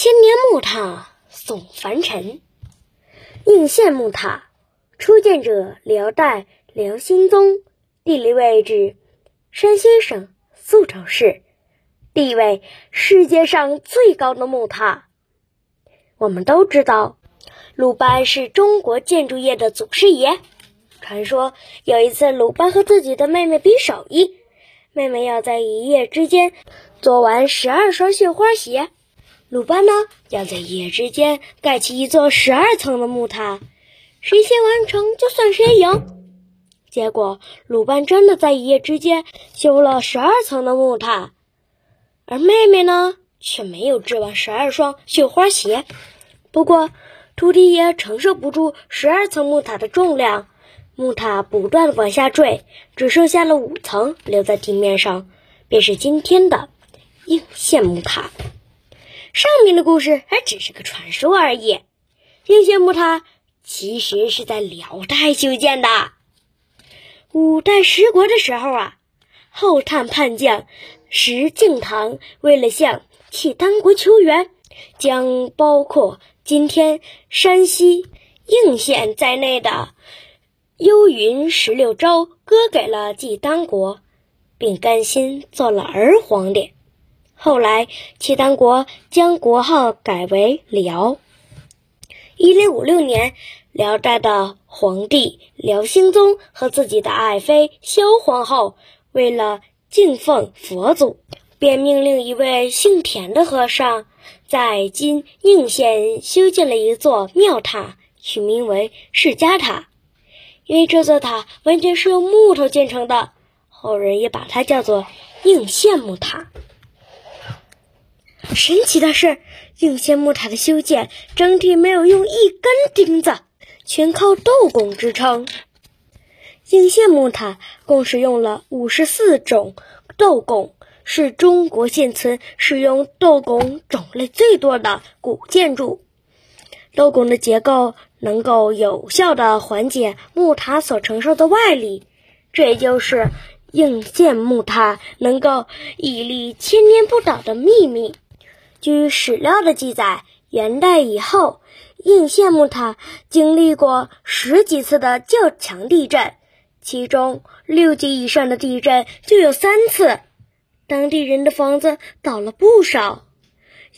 千年木塔耸凡尘，应县木塔初建者辽代辽兴宗，地理位置山西省宿州市，地位世界上最高的木塔。我们都知道，鲁班是中国建筑业的祖师爷。传说有一次，鲁班和自己的妹妹比手艺，妹妹要在一夜之间做完十二双绣花鞋。鲁班呢，要在一夜之间盖起一座十二层的木塔，谁先完成就算谁赢。结果，鲁班真的在一夜之间修了十二层的木塔，而妹妹呢，却没有织完十二双绣花鞋。不过，徒弟也承受不住十二层木塔的重量，木塔不断的往下坠，只剩下了五层留在地面上，便是今天的应县木塔。上面的故事还只是个传说而已。应县木塔其实是在辽代修建的。五代十国的时候啊，后汉叛将石敬瑭为了向契丹国求援，将包括今天山西应县在内的幽云十六州割给了契丹国，并甘心做了儿皇帝。后来，契丹国将国号改为辽。一零五六年，辽代的皇帝辽兴宗和自己的爱妃萧皇后，为了敬奉佛祖，便命令一位姓田的和尚，在今应县修建了一座庙塔，取名为释迦塔。因为这座塔完全是用木头建成的，后人也把它叫做应县木塔。神奇的是，应县木塔的修建整体没有用一根钉子，全靠斗拱支撑。应县木塔共使用了五十四种斗拱，是中国现存使用斗拱种类最多的古建筑。斗拱的结构能够有效的缓解木塔所承受的外力，这也就是应县木塔能够屹立千年不倒的秘密。据史料的记载，元代以后，应县木塔经历过十几次的较强地震，其中六级以上的地震就有三次，当地人的房子倒了不少，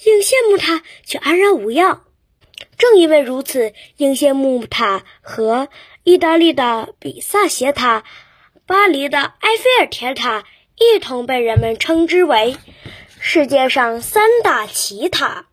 应县木塔却安然无恙。正因为如此，应县木塔和意大利的比萨斜塔、巴黎的埃菲尔铁塔一同被人们称之为。世界上三大奇塔。